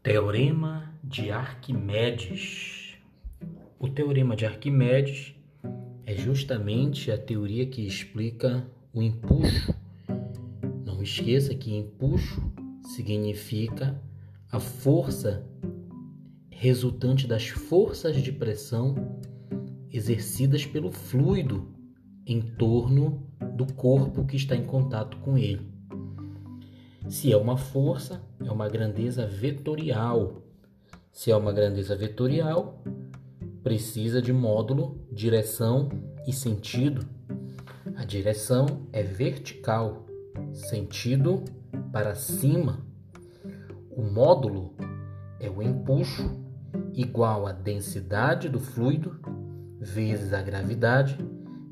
Teorema de Arquimedes. O teorema de Arquimedes é justamente a teoria que explica o empuxo. Não esqueça que empuxo significa a força resultante das forças de pressão exercidas pelo fluido em torno do corpo que está em contato com ele. Se é uma força, é uma grandeza vetorial. Se é uma grandeza vetorial, precisa de módulo, direção e sentido. A direção é vertical, sentido para cima. O módulo é o empuxo igual a densidade do fluido vezes a gravidade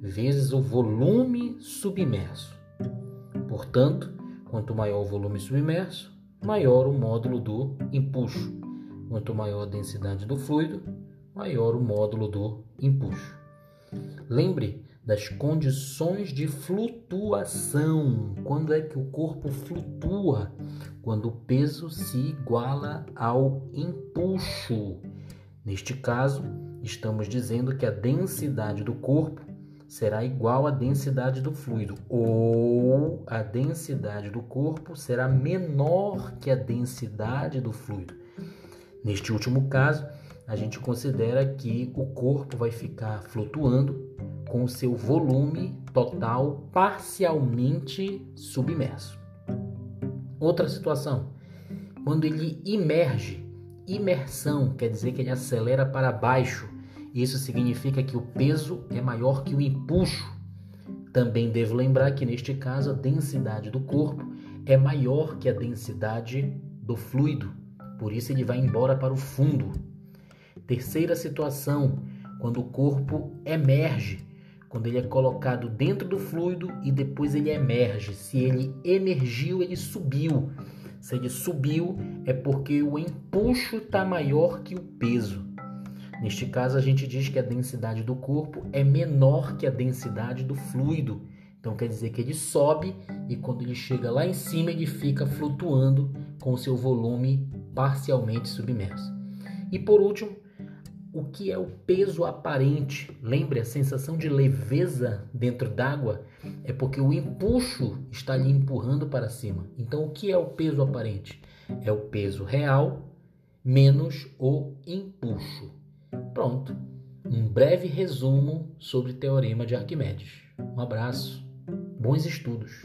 vezes o volume submerso. Portanto, Quanto maior o volume submerso, maior o módulo do empuxo. Quanto maior a densidade do fluido, maior o módulo do empuxo. Lembre das condições de flutuação. Quando é que o corpo flutua? Quando o peso se iguala ao empuxo. Neste caso, estamos dizendo que a densidade do corpo será igual à densidade do fluido, ou a densidade do corpo será menor que a densidade do fluido. Neste último caso, a gente considera que o corpo vai ficar flutuando com o seu volume total parcialmente submerso. Outra situação, quando ele imerge, imersão quer dizer que ele acelera para baixo isso significa que o peso é maior que o empuxo. Também devo lembrar que neste caso a densidade do corpo é maior que a densidade do fluido, por isso ele vai embora para o fundo. Terceira situação, quando o corpo emerge, quando ele é colocado dentro do fluido e depois ele emerge. Se ele emergiu, ele subiu. Se ele subiu, é porque o empuxo está maior que o peso. Neste caso, a gente diz que a densidade do corpo é menor que a densidade do fluido. Então quer dizer que ele sobe e quando ele chega lá em cima, ele fica flutuando com seu volume parcialmente submerso. E por último, o que é o peso aparente? Lembre a sensação de leveza dentro d'água é porque o empuxo está lhe empurrando para cima. Então o que é o peso aparente? É o peso real menos o empuxo. Pronto, um breve resumo sobre o teorema de Arquimedes. Um abraço, bons estudos.